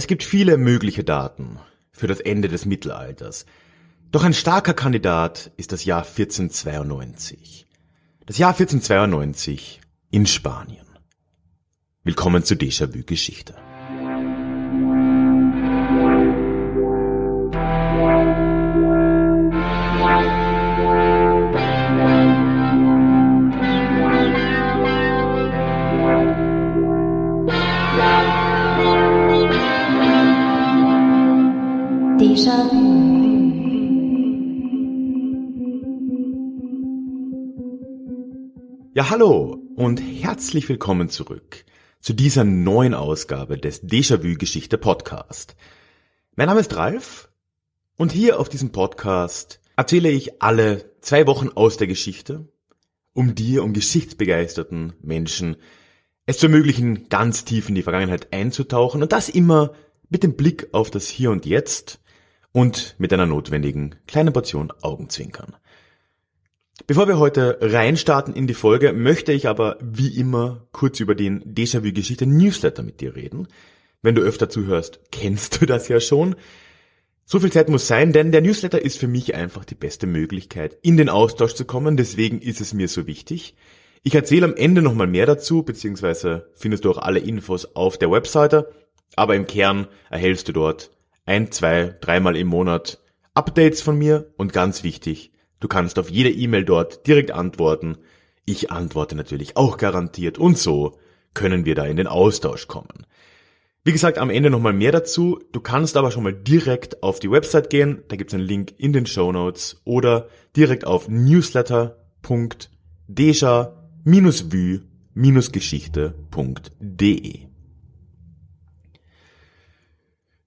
Es gibt viele mögliche Daten für das Ende des Mittelalters. Doch ein starker Kandidat ist das Jahr 1492. Das Jahr 1492 in Spanien. Willkommen zu Déjà-vu Geschichte. Ja, hallo und herzlich willkommen zurück zu dieser neuen Ausgabe des Déjà-vu Geschichte Podcast. Mein Name ist Ralf und hier auf diesem Podcast erzähle ich alle zwei Wochen aus der Geschichte, um dir, um geschichtsbegeisterten Menschen es zu ermöglichen, ganz tief in die Vergangenheit einzutauchen und das immer mit dem Blick auf das Hier und Jetzt und mit einer notwendigen kleinen Portion Augenzwinkern. Bevor wir heute reinstarten in die Folge, möchte ich aber wie immer kurz über den Déjà-vu Geschichte Newsletter mit dir reden. Wenn du öfter zuhörst, kennst du das ja schon. So viel Zeit muss sein, denn der Newsletter ist für mich einfach die beste Möglichkeit, in den Austausch zu kommen. Deswegen ist es mir so wichtig. Ich erzähle am Ende nochmal mehr dazu, beziehungsweise findest du auch alle Infos auf der Webseite. Aber im Kern erhältst du dort ein, zwei, dreimal im Monat Updates von mir und ganz wichtig, Du kannst auf jede E-Mail dort direkt antworten. Ich antworte natürlich auch garantiert und so können wir da in den Austausch kommen. Wie gesagt, am Ende nochmal mehr dazu. Du kannst aber schon mal direkt auf die Website gehen. Da gibt's einen Link in den Show Notes oder direkt auf newsletter.deja-vue-geschichte.de.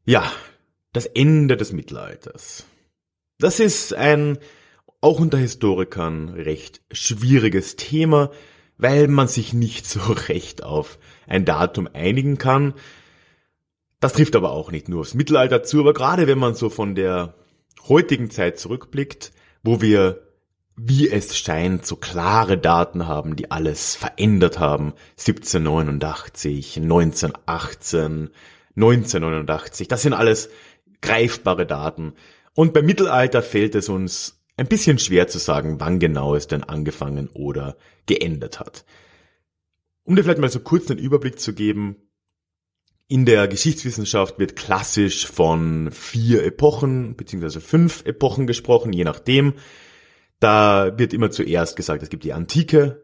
Ja, das Ende des Mittelalters. Das ist ein auch unter Historikern recht schwieriges Thema, weil man sich nicht so recht auf ein Datum einigen kann. Das trifft aber auch nicht nur aufs Mittelalter zu, aber gerade wenn man so von der heutigen Zeit zurückblickt, wo wir, wie es scheint, so klare Daten haben, die alles verändert haben, 1789, 1918, 1989, das sind alles greifbare Daten. Und beim Mittelalter fällt es uns ein bisschen schwer zu sagen, wann genau es denn angefangen oder geändert hat. Um dir vielleicht mal so kurz einen Überblick zu geben, in der Geschichtswissenschaft wird klassisch von vier Epochen beziehungsweise fünf Epochen gesprochen, je nachdem. Da wird immer zuerst gesagt, es gibt die Antike,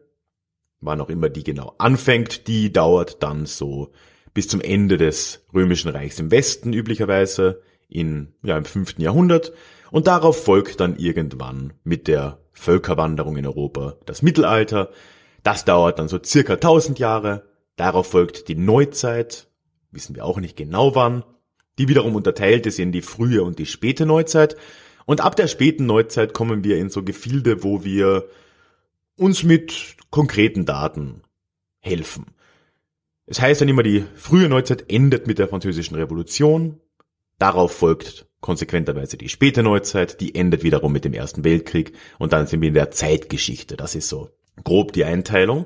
wann auch immer die genau anfängt, die dauert dann so bis zum Ende des Römischen Reichs im Westen üblicherweise in ja im fünften Jahrhundert. Und darauf folgt dann irgendwann mit der Völkerwanderung in Europa das Mittelalter. Das dauert dann so circa 1000 Jahre. Darauf folgt die Neuzeit, wissen wir auch nicht genau wann. Die wiederum unterteilt ist in die frühe und die späte Neuzeit. Und ab der späten Neuzeit kommen wir in so Gefilde, wo wir uns mit konkreten Daten helfen. Es heißt dann immer, die frühe Neuzeit endet mit der französischen Revolution. Darauf folgt konsequenterweise die späte Neuzeit, die endet wiederum mit dem Ersten Weltkrieg und dann sind wir in der Zeitgeschichte. Das ist so grob die Einteilung.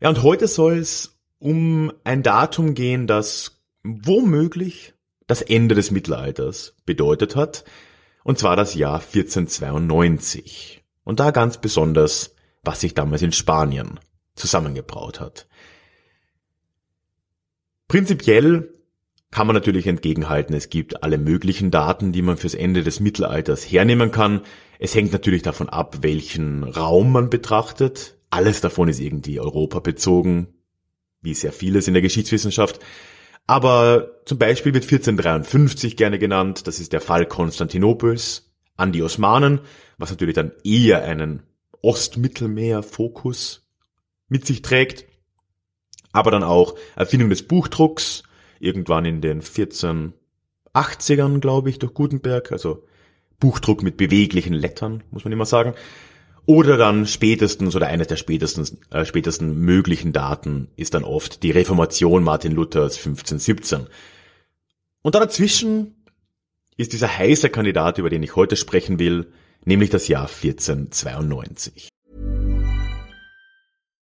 Ja, und heute soll es um ein Datum gehen, das womöglich das Ende des Mittelalters bedeutet hat, und zwar das Jahr 1492. Und da ganz besonders, was sich damals in Spanien zusammengebraut hat. Prinzipiell kann man natürlich entgegenhalten, es gibt alle möglichen Daten, die man fürs Ende des Mittelalters hernehmen kann. Es hängt natürlich davon ab, welchen Raum man betrachtet. Alles davon ist irgendwie Europa bezogen, wie sehr vieles in der Geschichtswissenschaft. Aber zum Beispiel wird 1453 gerne genannt, das ist der Fall Konstantinopels an die Osmanen, was natürlich dann eher einen Ostmittelmeer-Fokus mit sich trägt. Aber dann auch Erfindung des Buchdrucks, irgendwann in den 1480ern, glaube ich, durch Gutenberg, also Buchdruck mit beweglichen Lettern, muss man immer sagen. Oder dann spätestens oder eines der spätesten, äh, spätesten möglichen Daten ist dann oft die Reformation Martin Luthers 1517. Und da dazwischen ist dieser heiße Kandidat, über den ich heute sprechen will, nämlich das Jahr 1492.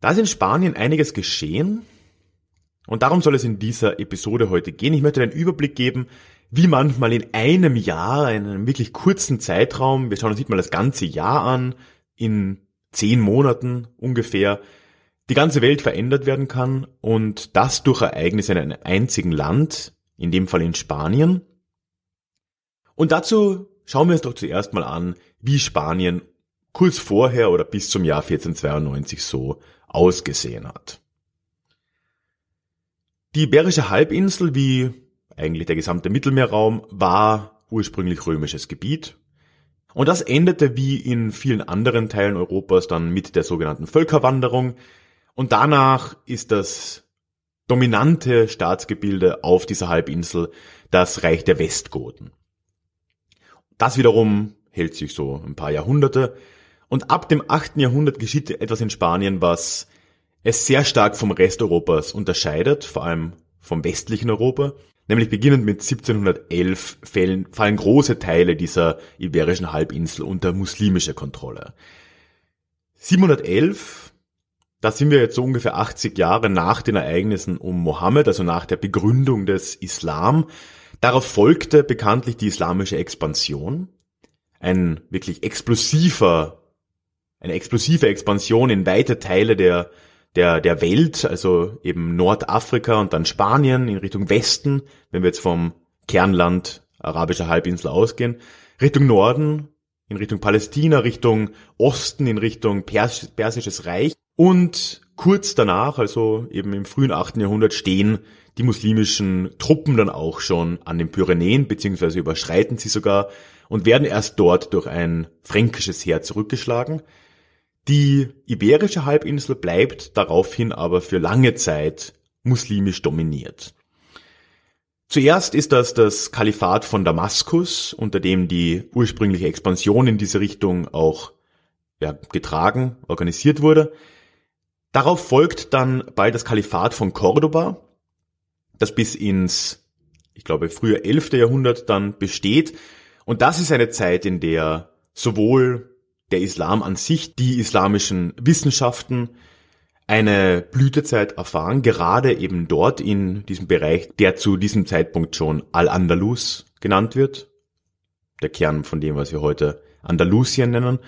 Da ist in Spanien einiges geschehen. Und darum soll es in dieser Episode heute gehen. Ich möchte einen Überblick geben, wie manchmal in einem Jahr, in einem wirklich kurzen Zeitraum, wir schauen uns nicht mal das ganze Jahr an, in zehn Monaten ungefähr, die ganze Welt verändert werden kann und das durch Ereignisse in einem einzigen Land, in dem Fall in Spanien. Und dazu schauen wir uns doch zuerst mal an, wie Spanien kurz vorher oder bis zum Jahr 1492 so ausgesehen hat. Die Iberische Halbinsel, wie eigentlich der gesamte Mittelmeerraum, war ursprünglich römisches Gebiet. Und das endete wie in vielen anderen Teilen Europas dann mit der sogenannten Völkerwanderung. Und danach ist das dominante Staatsgebilde auf dieser Halbinsel das Reich der Westgoten. Das wiederum hält sich so ein paar Jahrhunderte. Und ab dem 8. Jahrhundert geschieht etwas in Spanien, was es sehr stark vom Rest Europas unterscheidet, vor allem vom westlichen Europa. Nämlich beginnend mit 1711 fallen, fallen große Teile dieser iberischen Halbinsel unter muslimische Kontrolle. 711, da sind wir jetzt so ungefähr 80 Jahre nach den Ereignissen um Mohammed, also nach der Begründung des Islam. Darauf folgte bekanntlich die islamische Expansion. Ein wirklich explosiver, eine explosive Expansion in weite Teile der der, der Welt, also eben Nordafrika und dann Spanien in Richtung Westen, wenn wir jetzt vom Kernland arabischer Halbinsel ausgehen, Richtung Norden, in Richtung Palästina, Richtung Osten, in Richtung Pers Persisches Reich und kurz danach, also eben im frühen 8. Jahrhundert, stehen die muslimischen Truppen dann auch schon an den Pyrenäen, beziehungsweise überschreiten sie sogar und werden erst dort durch ein fränkisches Heer zurückgeschlagen. Die iberische Halbinsel bleibt daraufhin aber für lange Zeit muslimisch dominiert. Zuerst ist das das Kalifat von Damaskus, unter dem die ursprüngliche Expansion in diese Richtung auch ja, getragen, organisiert wurde. Darauf folgt dann bald das Kalifat von Cordoba, das bis ins, ich glaube, frühe 11. Jahrhundert dann besteht. Und das ist eine Zeit, in der sowohl der Islam an sich, die islamischen Wissenschaften eine Blütezeit erfahren, gerade eben dort in diesem Bereich, der zu diesem Zeitpunkt schon Al-Andalus genannt wird, der Kern von dem, was wir heute Andalusien nennen.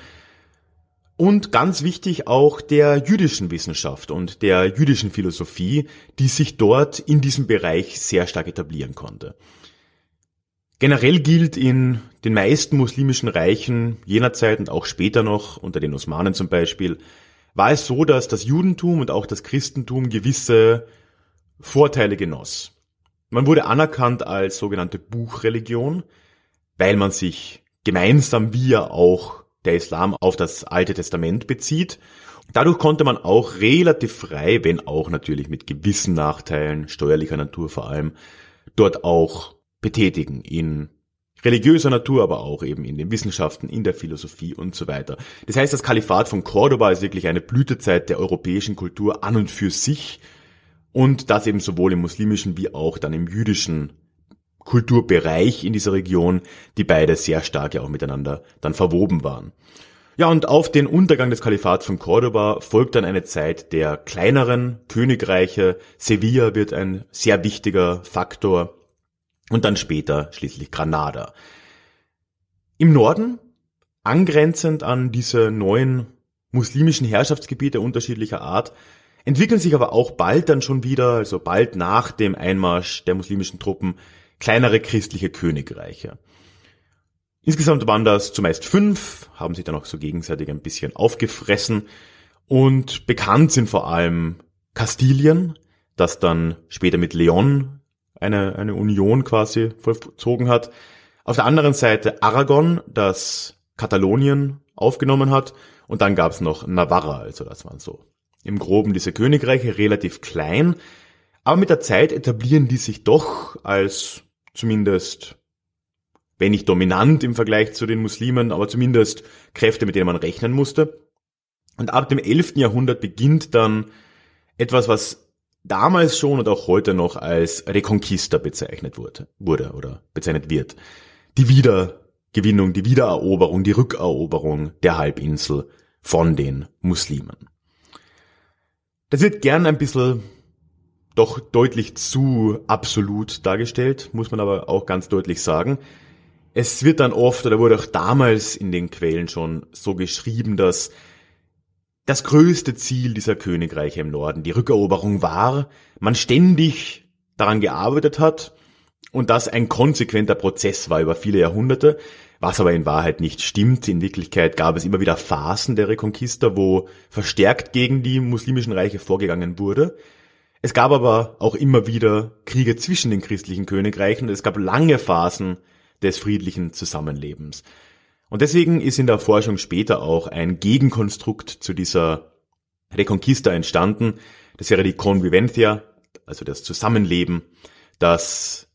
Und ganz wichtig auch der jüdischen Wissenschaft und der jüdischen Philosophie, die sich dort in diesem Bereich sehr stark etablieren konnte. Generell gilt in den meisten muslimischen Reichen jener Zeit und auch später noch, unter den Osmanen zum Beispiel, war es so, dass das Judentum und auch das Christentum gewisse Vorteile genoss. Man wurde anerkannt als sogenannte Buchreligion, weil man sich gemeinsam wie ja auch der Islam auf das Alte Testament bezieht. Dadurch konnte man auch relativ frei, wenn auch natürlich mit gewissen Nachteilen, steuerlicher Natur vor allem, dort auch betätigen in religiöser Natur, aber auch eben in den Wissenschaften, in der Philosophie und so weiter. Das heißt, das Kalifat von Cordoba ist wirklich eine Blütezeit der europäischen Kultur an und für sich und das eben sowohl im muslimischen wie auch dann im jüdischen Kulturbereich in dieser Region, die beide sehr stark ja auch miteinander dann verwoben waren. Ja, und auf den Untergang des Kalifats von Cordoba folgt dann eine Zeit der kleineren Königreiche. Sevilla wird ein sehr wichtiger Faktor und dann später schließlich Granada. Im Norden, angrenzend an diese neuen muslimischen Herrschaftsgebiete unterschiedlicher Art, entwickeln sich aber auch bald dann schon wieder, also bald nach dem Einmarsch der muslimischen Truppen, kleinere christliche Königreiche. Insgesamt waren das zumeist fünf, haben sich dann auch so gegenseitig ein bisschen aufgefressen und bekannt sind vor allem Kastilien, das dann später mit Leon eine, eine Union quasi vollzogen hat. Auf der anderen Seite Aragon, das Katalonien aufgenommen hat. Und dann gab's noch Navarra, also das waren so im Groben diese Königreiche, relativ klein. Aber mit der Zeit etablieren die sich doch als zumindest, wenn nicht dominant im Vergleich zu den Muslimen, aber zumindest Kräfte, mit denen man rechnen musste. Und ab dem 11. Jahrhundert beginnt dann etwas, was damals schon und auch heute noch als Reconquista bezeichnet wurde, wurde oder bezeichnet wird. Die Wiedergewinnung, die Wiedereroberung, die Rückeroberung der Halbinsel von den Muslimen. Das wird gern ein bisschen doch deutlich zu absolut dargestellt, muss man aber auch ganz deutlich sagen. Es wird dann oft, oder wurde auch damals in den Quellen schon so geschrieben, dass das größte Ziel dieser Königreiche im Norden die Rückeroberung war, man ständig daran gearbeitet hat und das ein konsequenter Prozess war über viele Jahrhunderte, was aber in Wahrheit nicht stimmt. In Wirklichkeit gab es immer wieder Phasen der Reconquista, wo verstärkt gegen die muslimischen Reiche vorgegangen wurde. Es gab aber auch immer wieder Kriege zwischen den christlichen Königreichen und es gab lange Phasen des friedlichen Zusammenlebens. Und deswegen ist in der Forschung später auch ein Gegenkonstrukt zu dieser Reconquista entstanden. Das wäre die Convivencia, also das Zusammenleben, das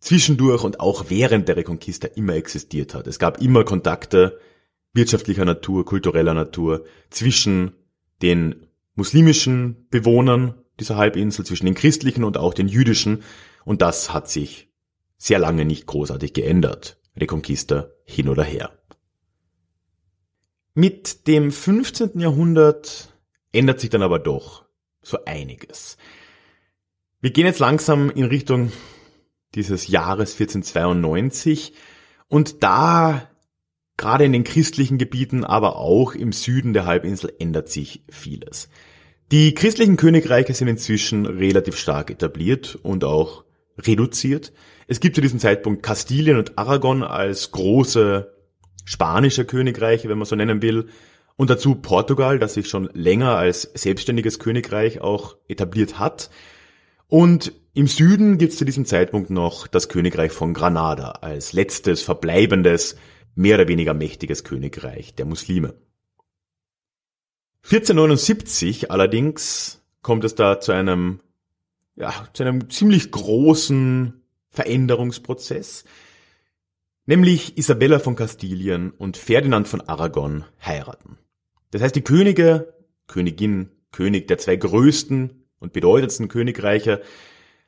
zwischendurch und auch während der Reconquista immer existiert hat. Es gab immer Kontakte wirtschaftlicher Natur, kultureller Natur zwischen den muslimischen Bewohnern dieser Halbinsel, zwischen den christlichen und auch den jüdischen. Und das hat sich sehr lange nicht großartig geändert. Reconquista hin oder her. Mit dem 15. Jahrhundert ändert sich dann aber doch so einiges. Wir gehen jetzt langsam in Richtung dieses Jahres 1492 und da gerade in den christlichen Gebieten, aber auch im Süden der Halbinsel ändert sich vieles. Die christlichen Königreiche sind inzwischen relativ stark etabliert und auch reduziert. Es gibt zu diesem Zeitpunkt Kastilien und Aragon als große spanische Königreiche, wenn man so nennen will, und dazu Portugal, das sich schon länger als selbstständiges Königreich auch etabliert hat. Und im Süden gibt es zu diesem Zeitpunkt noch das Königreich von Granada als letztes verbleibendes, mehr oder weniger mächtiges Königreich der Muslime. 1479 allerdings kommt es da zu einem, ja, zu einem ziemlich großen Veränderungsprozess. Nämlich Isabella von Kastilien und Ferdinand von Aragon heiraten. Das heißt, die Könige, Königin, König der zwei größten und bedeutendsten Königreiche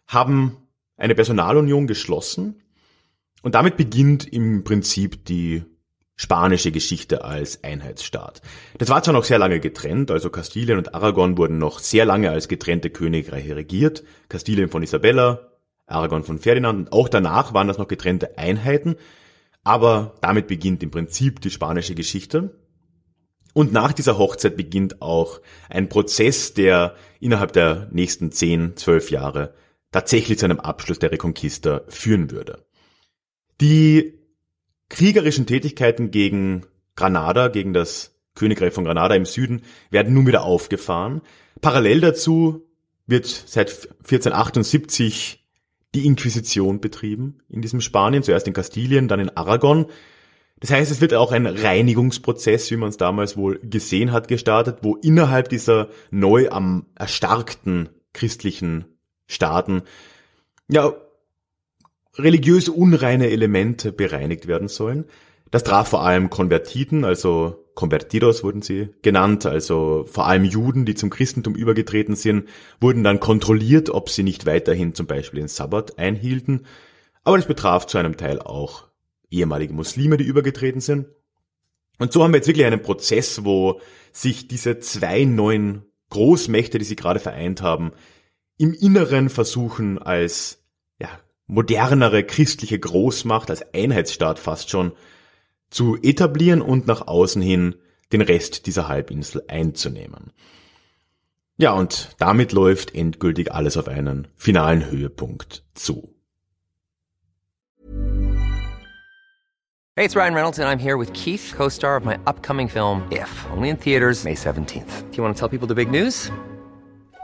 haben eine Personalunion geschlossen und damit beginnt im Prinzip die spanische Geschichte als Einheitsstaat. Das war zwar noch sehr lange getrennt, also Kastilien und Aragon wurden noch sehr lange als getrennte Königreiche regiert, Kastilien von Isabella, Aragon von Ferdinand und auch danach waren das noch getrennte Einheiten, aber damit beginnt im Prinzip die spanische Geschichte. Und nach dieser Hochzeit beginnt auch ein Prozess, der innerhalb der nächsten 10, 12 Jahre tatsächlich zu einem Abschluss der Reconquista führen würde. Die kriegerischen Tätigkeiten gegen Granada, gegen das Königreich von Granada im Süden, werden nun wieder aufgefahren. Parallel dazu wird seit 1478 die Inquisition betrieben in diesem Spanien, zuerst in Kastilien, dann in Aragon. Das heißt, es wird auch ein Reinigungsprozess, wie man es damals wohl gesehen hat, gestartet, wo innerhalb dieser neu am erstarkten christlichen Staaten ja religiös unreine Elemente bereinigt werden sollen. Das traf vor allem Konvertiten, also Convertidos wurden sie genannt, also vor allem Juden, die zum Christentum übergetreten sind, wurden dann kontrolliert, ob sie nicht weiterhin zum Beispiel den Sabbat einhielten. Aber das betraf zu einem Teil auch ehemalige Muslime, die übergetreten sind. Und so haben wir jetzt wirklich einen Prozess, wo sich diese zwei neuen Großmächte, die sie gerade vereint haben, im Inneren versuchen als ja, modernere christliche Großmacht, als Einheitsstaat fast schon, zu etablieren und nach außen hin den Rest dieser Halbinsel einzunehmen. Ja, und damit läuft endgültig alles auf einen finalen Höhepunkt zu. Hey, it's Ryan Reynolds and I'm here with Keith, co-star of my upcoming film If, only in theaters May 17th. Do you want to tell people the big news?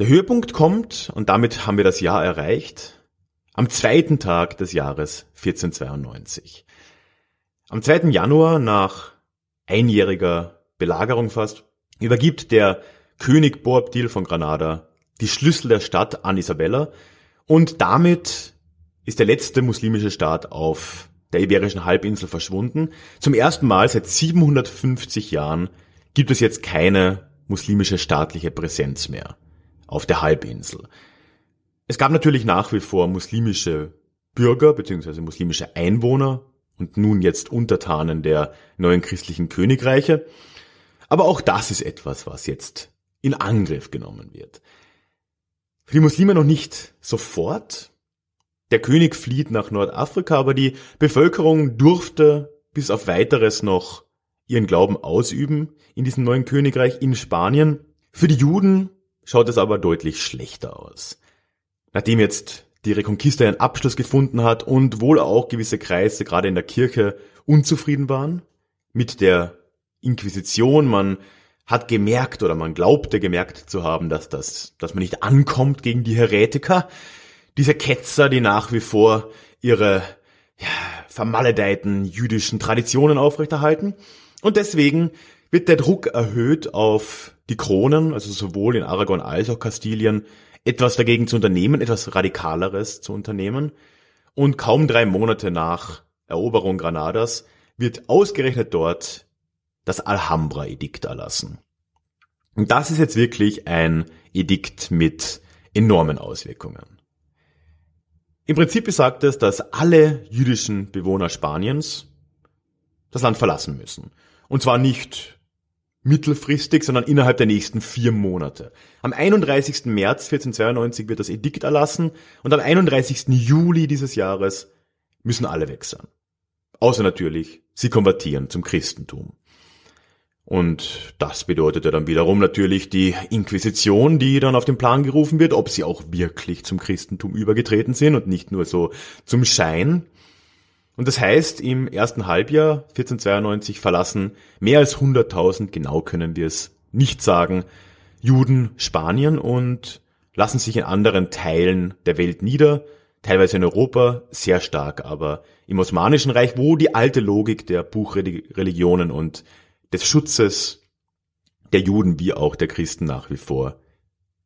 Der Höhepunkt kommt, und damit haben wir das Jahr erreicht, am zweiten Tag des Jahres 1492. Am 2. Januar, nach einjähriger Belagerung fast, übergibt der König Boabdil von Granada die Schlüssel der Stadt an Isabella und damit ist der letzte muslimische Staat auf der Iberischen Halbinsel verschwunden. Zum ersten Mal seit 750 Jahren gibt es jetzt keine muslimische staatliche Präsenz mehr auf der Halbinsel. Es gab natürlich nach wie vor muslimische Bürger bzw. muslimische Einwohner und nun jetzt Untertanen der neuen christlichen Königreiche. Aber auch das ist etwas, was jetzt in Angriff genommen wird. Für die Muslime noch nicht sofort. Der König flieht nach Nordafrika, aber die Bevölkerung durfte bis auf weiteres noch ihren Glauben ausüben in diesem neuen Königreich in Spanien. Für die Juden schaut es aber deutlich schlechter aus. Nachdem jetzt die Reconquista einen Abschluss gefunden hat und wohl auch gewisse Kreise gerade in der Kirche unzufrieden waren mit der Inquisition, man hat gemerkt oder man glaubte gemerkt zu haben, dass das, dass man nicht ankommt gegen die Heretiker, diese Ketzer, die nach wie vor ihre ja, vermaledeiten jüdischen Traditionen aufrechterhalten. Und deswegen wird der Druck erhöht auf die Kronen, also sowohl in Aragon als auch Kastilien, etwas dagegen zu unternehmen, etwas Radikaleres zu unternehmen. Und kaum drei Monate nach Eroberung Granadas wird ausgerechnet dort das Alhambra-Edikt erlassen. Und das ist jetzt wirklich ein Edikt mit enormen Auswirkungen. Im Prinzip besagt es, dass alle jüdischen Bewohner Spaniens das Land verlassen müssen. Und zwar nicht mittelfristig, sondern innerhalb der nächsten vier Monate. Am 31. März 1492 wird das Edikt erlassen und am 31. Juli dieses Jahres müssen alle weg sein. Außer natürlich, sie konvertieren zum Christentum. Und das bedeutete dann wiederum natürlich die Inquisition, die dann auf den Plan gerufen wird, ob sie auch wirklich zum Christentum übergetreten sind und nicht nur so zum Schein. Und das heißt, im ersten Halbjahr 1492 verlassen mehr als 100.000, genau können wir es nicht sagen, Juden Spanien und lassen sich in anderen Teilen der Welt nieder, teilweise in Europa sehr stark, aber im Osmanischen Reich, wo die alte Logik der Buchreligionen und des Schutzes der Juden wie auch der Christen nach wie vor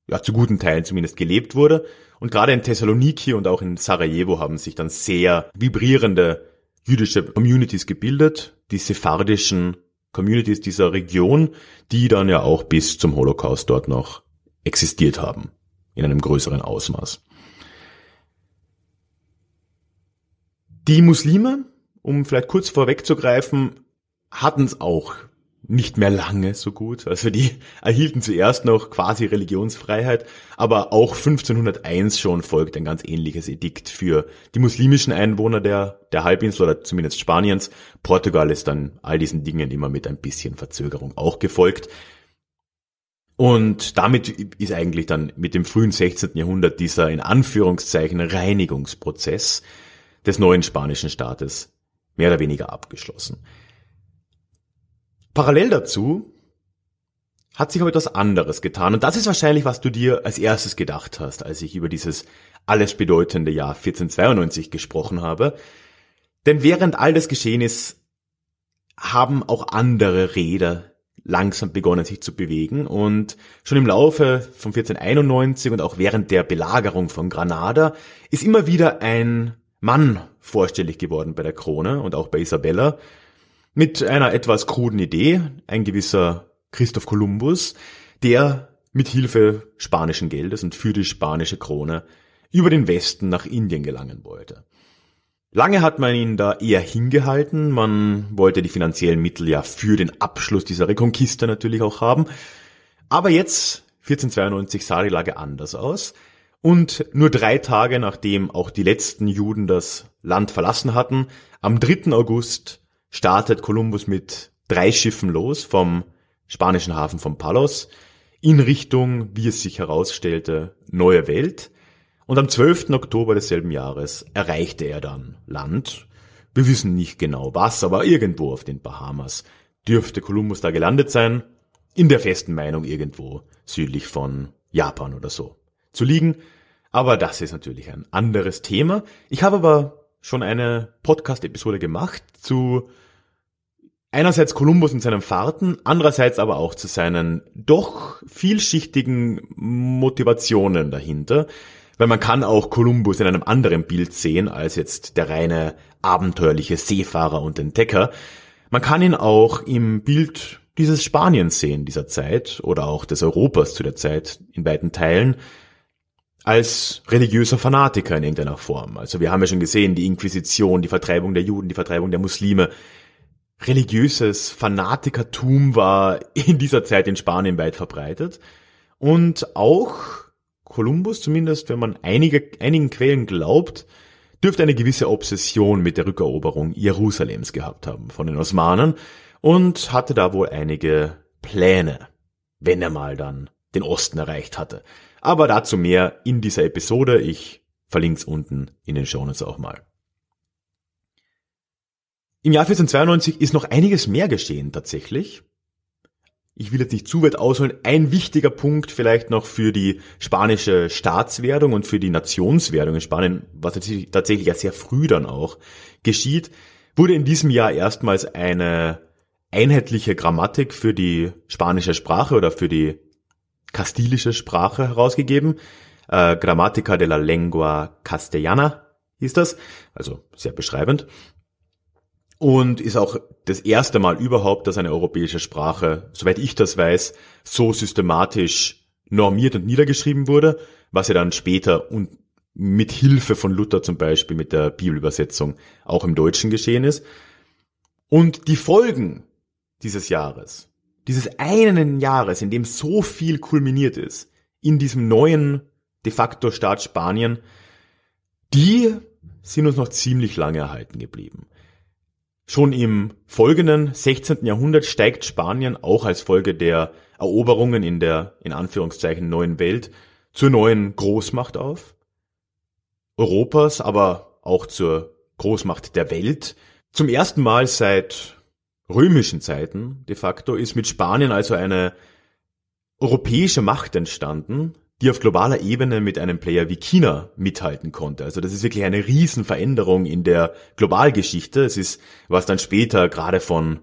ja, zu guten Teilen zumindest gelebt wurde. Und gerade in Thessaloniki und auch in Sarajevo haben sich dann sehr vibrierende jüdische Communities gebildet, die sephardischen Communities dieser Region, die dann ja auch bis zum Holocaust dort noch existiert haben, in einem größeren Ausmaß. Die Muslime, um vielleicht kurz vorwegzugreifen, hatten es auch nicht mehr lange so gut. Also die erhielten zuerst noch quasi Religionsfreiheit, aber auch 1501 schon folgt ein ganz ähnliches Edikt für die muslimischen Einwohner der, der Halbinsel oder zumindest Spaniens. Portugal ist dann all diesen Dingen immer mit ein bisschen Verzögerung auch gefolgt. Und damit ist eigentlich dann mit dem frühen 16. Jahrhundert dieser in Anführungszeichen Reinigungsprozess des neuen spanischen Staates mehr oder weniger abgeschlossen. Parallel dazu hat sich aber etwas anderes getan. Und das ist wahrscheinlich, was du dir als erstes gedacht hast, als ich über dieses alles bedeutende Jahr 1492 gesprochen habe. Denn während all das geschehen ist, haben auch andere Räder langsam begonnen sich zu bewegen und schon im Laufe von 1491 und auch während der Belagerung von Granada ist immer wieder ein Mann vorstellig geworden bei der Krone und auch bei Isabella, mit einer etwas kruden Idee, ein gewisser Christoph Kolumbus, der mit Hilfe spanischen Geldes und für die spanische Krone über den Westen nach Indien gelangen wollte. Lange hat man ihn da eher hingehalten, man wollte die finanziellen Mittel ja für den Abschluss dieser Reconquista natürlich auch haben. Aber jetzt, 1492, sah die Lage anders aus. Und nur drei Tage nachdem auch die letzten Juden das Land verlassen hatten, am 3. August startet Kolumbus mit drei Schiffen los vom spanischen Hafen von Palos in Richtung, wie es sich herausstellte, neue Welt. Und am 12. Oktober desselben Jahres erreichte er dann Land. Wir wissen nicht genau was, aber irgendwo auf den Bahamas dürfte Kolumbus da gelandet sein. In der festen Meinung irgendwo südlich von Japan oder so zu liegen. Aber das ist natürlich ein anderes Thema. Ich habe aber schon eine Podcast-Episode gemacht zu einerseits Kolumbus und seinen Fahrten, andererseits aber auch zu seinen doch vielschichtigen Motivationen dahinter. Weil man kann auch Kolumbus in einem anderen Bild sehen als jetzt der reine abenteuerliche Seefahrer und Entdecker. Man kann ihn auch im Bild dieses Spaniens sehen dieser Zeit oder auch des Europas zu der Zeit in beiden Teilen als religiöser Fanatiker in irgendeiner Form. Also wir haben ja schon gesehen, die Inquisition, die Vertreibung der Juden, die Vertreibung der Muslime. Religiöses Fanatikertum war in dieser Zeit in Spanien weit verbreitet. Und auch Kolumbus, zumindest wenn man einige, einigen Quellen glaubt, dürfte eine gewisse Obsession mit der Rückeroberung Jerusalems gehabt haben von den Osmanen und hatte da wohl einige Pläne, wenn er mal dann den Osten erreicht hatte. Aber dazu mehr in dieser Episode. Ich verlinke es unten in den Shownotes auch mal. Im Jahr 1492 ist noch einiges mehr geschehen tatsächlich. Ich will jetzt nicht zu weit ausholen. Ein wichtiger Punkt vielleicht noch für die spanische Staatswerdung und für die Nationswerdung in Spanien, was tatsächlich ja sehr früh dann auch geschieht, wurde in diesem Jahr erstmals eine einheitliche Grammatik für die spanische Sprache oder für die kastilische Sprache herausgegeben. Äh, Grammatica de la Lengua Castellana hieß das, also sehr beschreibend. Und ist auch das erste Mal überhaupt, dass eine europäische Sprache, soweit ich das weiß, so systematisch normiert und niedergeschrieben wurde, was ja dann später und mit Hilfe von Luther zum Beispiel mit der Bibelübersetzung auch im Deutschen geschehen ist. Und die Folgen dieses Jahres dieses einen Jahres, in dem so viel kulminiert ist, in diesem neuen de facto Staat Spanien, die sind uns noch ziemlich lange erhalten geblieben. Schon im folgenden 16. Jahrhundert steigt Spanien auch als Folge der Eroberungen in der, in Anführungszeichen, neuen Welt zur neuen Großmacht auf. Europas, aber auch zur Großmacht der Welt. Zum ersten Mal seit römischen Zeiten de facto ist mit Spanien also eine europäische Macht entstanden, die auf globaler Ebene mit einem Player wie China mithalten konnte. Also das ist wirklich eine Riesenveränderung in der Globalgeschichte. Es ist, was dann später gerade von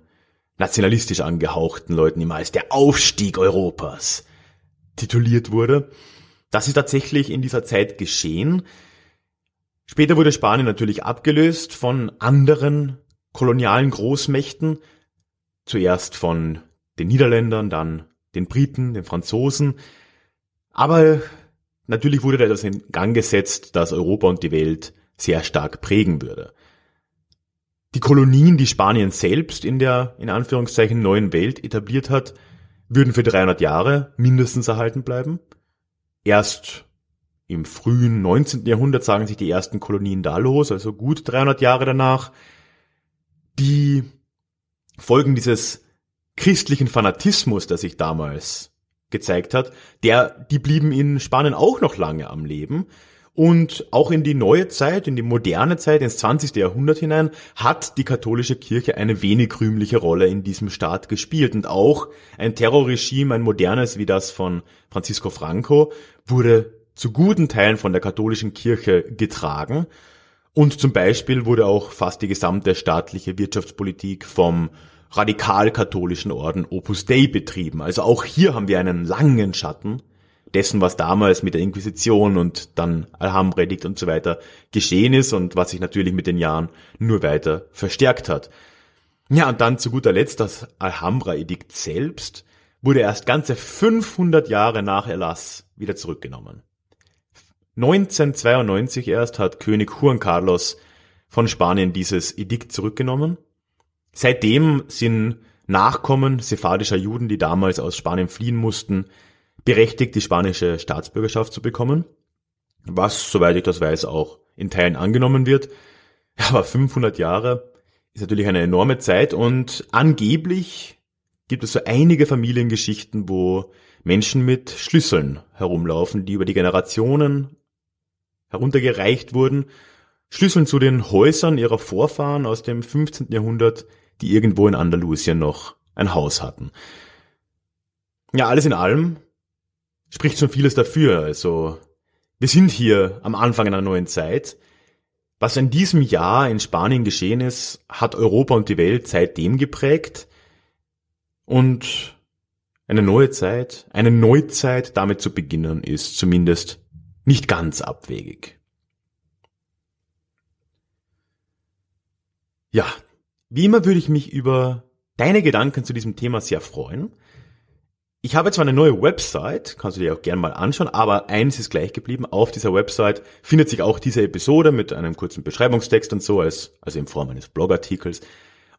nationalistisch angehauchten Leuten immer als der Aufstieg Europas tituliert wurde. Das ist tatsächlich in dieser Zeit geschehen. Später wurde Spanien natürlich abgelöst von anderen kolonialen Großmächten, zuerst von den Niederländern, dann den Briten, den Franzosen. Aber natürlich wurde da etwas in Gang gesetzt, das Europa und die Welt sehr stark prägen würde. Die Kolonien, die Spanien selbst in der, in Anführungszeichen, neuen Welt etabliert hat, würden für 300 Jahre mindestens erhalten bleiben. Erst im frühen 19. Jahrhundert sagen sich die ersten Kolonien da los, also gut 300 Jahre danach die Folgen dieses christlichen Fanatismus, der sich damals gezeigt hat, der, die blieben in Spanien auch noch lange am Leben. Und auch in die neue Zeit, in die moderne Zeit, ins 20. Jahrhundert hinein, hat die katholische Kirche eine wenig rühmliche Rolle in diesem Staat gespielt. Und auch ein Terrorregime, ein modernes wie das von Francisco Franco, wurde zu guten Teilen von der katholischen Kirche getragen. Und zum Beispiel wurde auch fast die gesamte staatliche Wirtschaftspolitik vom radikal-katholischen Orden Opus Dei betrieben. Also auch hier haben wir einen langen Schatten dessen, was damals mit der Inquisition und dann Alhambra-Edikt und so weiter geschehen ist und was sich natürlich mit den Jahren nur weiter verstärkt hat. Ja, und dann zu guter Letzt das Alhambra-Edikt selbst wurde erst ganze 500 Jahre nach Erlass wieder zurückgenommen. 1992 erst hat König Juan Carlos von Spanien dieses Edikt zurückgenommen. Seitdem sind Nachkommen sephardischer Juden, die damals aus Spanien fliehen mussten, berechtigt, die spanische Staatsbürgerschaft zu bekommen. was, soweit ich das weiß, auch in Teilen angenommen wird. Aber 500 Jahre ist natürlich eine enorme Zeit und angeblich gibt es so einige Familiengeschichten, wo Menschen mit Schlüsseln herumlaufen, die über die Generationen heruntergereicht wurden. Schlüsseln zu den Häusern ihrer Vorfahren aus dem 15. Jahrhundert, die irgendwo in Andalusien noch ein Haus hatten. Ja, alles in allem spricht schon vieles dafür. Also, wir sind hier am Anfang einer neuen Zeit. Was in diesem Jahr in Spanien geschehen ist, hat Europa und die Welt seitdem geprägt. Und eine neue Zeit, eine Neuzeit damit zu beginnen, ist zumindest nicht ganz abwegig. Ja, wie immer würde ich mich über deine Gedanken zu diesem Thema sehr freuen. Ich habe zwar eine neue Website, kannst du dir auch gerne mal anschauen, aber eins ist gleich geblieben. Auf dieser Website findet sich auch diese Episode mit einem kurzen Beschreibungstext und so, als, also in Form eines Blogartikels.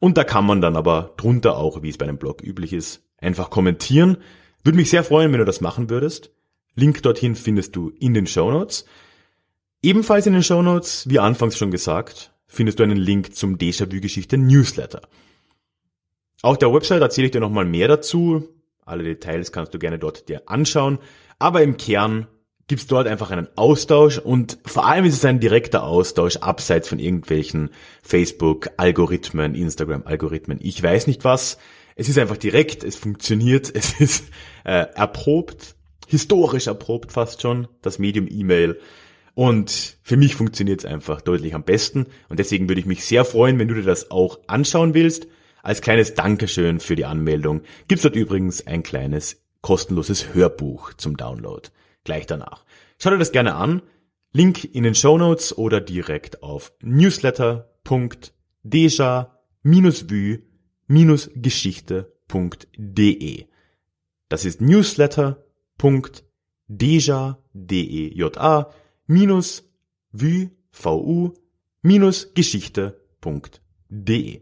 Und da kann man dann aber drunter auch, wie es bei einem Blog üblich ist, einfach kommentieren. Würde mich sehr freuen, wenn du das machen würdest. Link dorthin findest du in den Show Notes. Ebenfalls in den Show Notes, wie anfangs schon gesagt, findest du einen Link zum Déjà-vu-Geschichte Newsletter. Auf der Website erzähle ich dir nochmal mehr dazu. Alle Details kannst du gerne dort dir anschauen. Aber im Kern gibt's dort einfach einen Austausch und vor allem ist es ein direkter Austausch abseits von irgendwelchen Facebook-Algorithmen, Instagram-Algorithmen. Ich weiß nicht was. Es ist einfach direkt, es funktioniert, es ist äh, erprobt, historisch erprobt fast schon, das Medium E-Mail. Und für mich funktioniert es einfach deutlich am besten. Und deswegen würde ich mich sehr freuen, wenn du dir das auch anschauen willst. Als kleines Dankeschön für die Anmeldung gibt's dort übrigens ein kleines kostenloses Hörbuch zum Download. Gleich danach. Schau dir das gerne an. Link in den Show Notes oder direkt auf newsletter.deja-vue geschichte.de. Das ist newsletter.deja, minus vu, minus geschichte.de.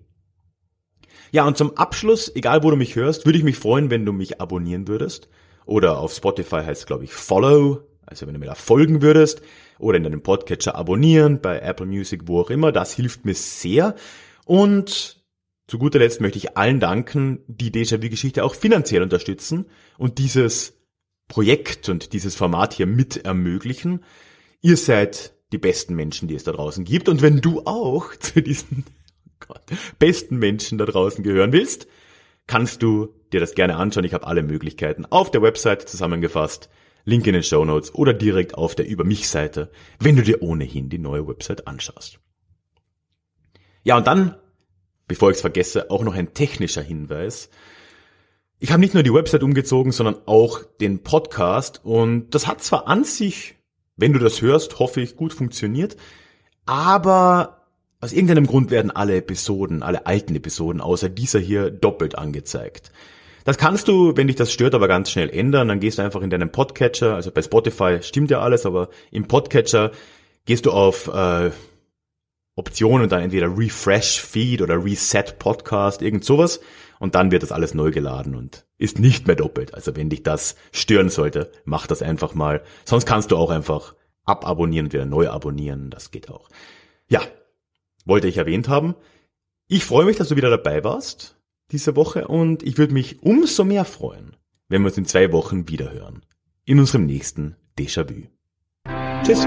Ja, und zum Abschluss, egal wo du mich hörst, würde ich mich freuen, wenn du mich abonnieren würdest. Oder auf Spotify heißt es, glaube ich, follow, also wenn du mir da folgen würdest. Oder in deinem Podcatcher abonnieren, bei Apple Music, wo auch immer. Das hilft mir sehr. Und zu guter Letzt möchte ich allen danken, die Déjà-vu-Geschichte auch finanziell unterstützen und dieses Projekt und dieses Format hier mit ermöglichen. Ihr seid die besten Menschen, die es da draußen gibt. Und wenn du auch zu diesen Gott, besten Menschen da draußen gehören willst, kannst du dir das gerne anschauen. Ich habe alle Möglichkeiten auf der Website zusammengefasst. Link in den Show Notes oder direkt auf der Über mich Seite, wenn du dir ohnehin die neue Website anschaust. Ja, und dann bevor ich es vergesse, auch noch ein technischer Hinweis. Ich habe nicht nur die Website umgezogen, sondern auch den Podcast und das hat zwar an sich, wenn du das hörst, hoffe ich, gut funktioniert, aber aus irgendeinem Grund werden alle Episoden, alle alten Episoden außer dieser hier doppelt angezeigt. Das kannst du, wenn dich das stört, aber ganz schnell ändern. Dann gehst du einfach in deinen Podcatcher, also bei Spotify stimmt ja alles, aber im Podcatcher gehst du auf äh, Option und dann entweder Refresh Feed oder Reset Podcast, irgend sowas. Und dann wird das alles neu geladen und ist nicht mehr doppelt. Also wenn dich das stören sollte, mach das einfach mal. Sonst kannst du auch einfach ababonnieren und wieder neu abonnieren. Das geht auch. Ja, wollte ich erwähnt haben. Ich freue mich, dass du wieder dabei warst diese Woche und ich würde mich umso mehr freuen, wenn wir uns in zwei Wochen wiederhören. In unserem nächsten Déjà-vu. Tschüss.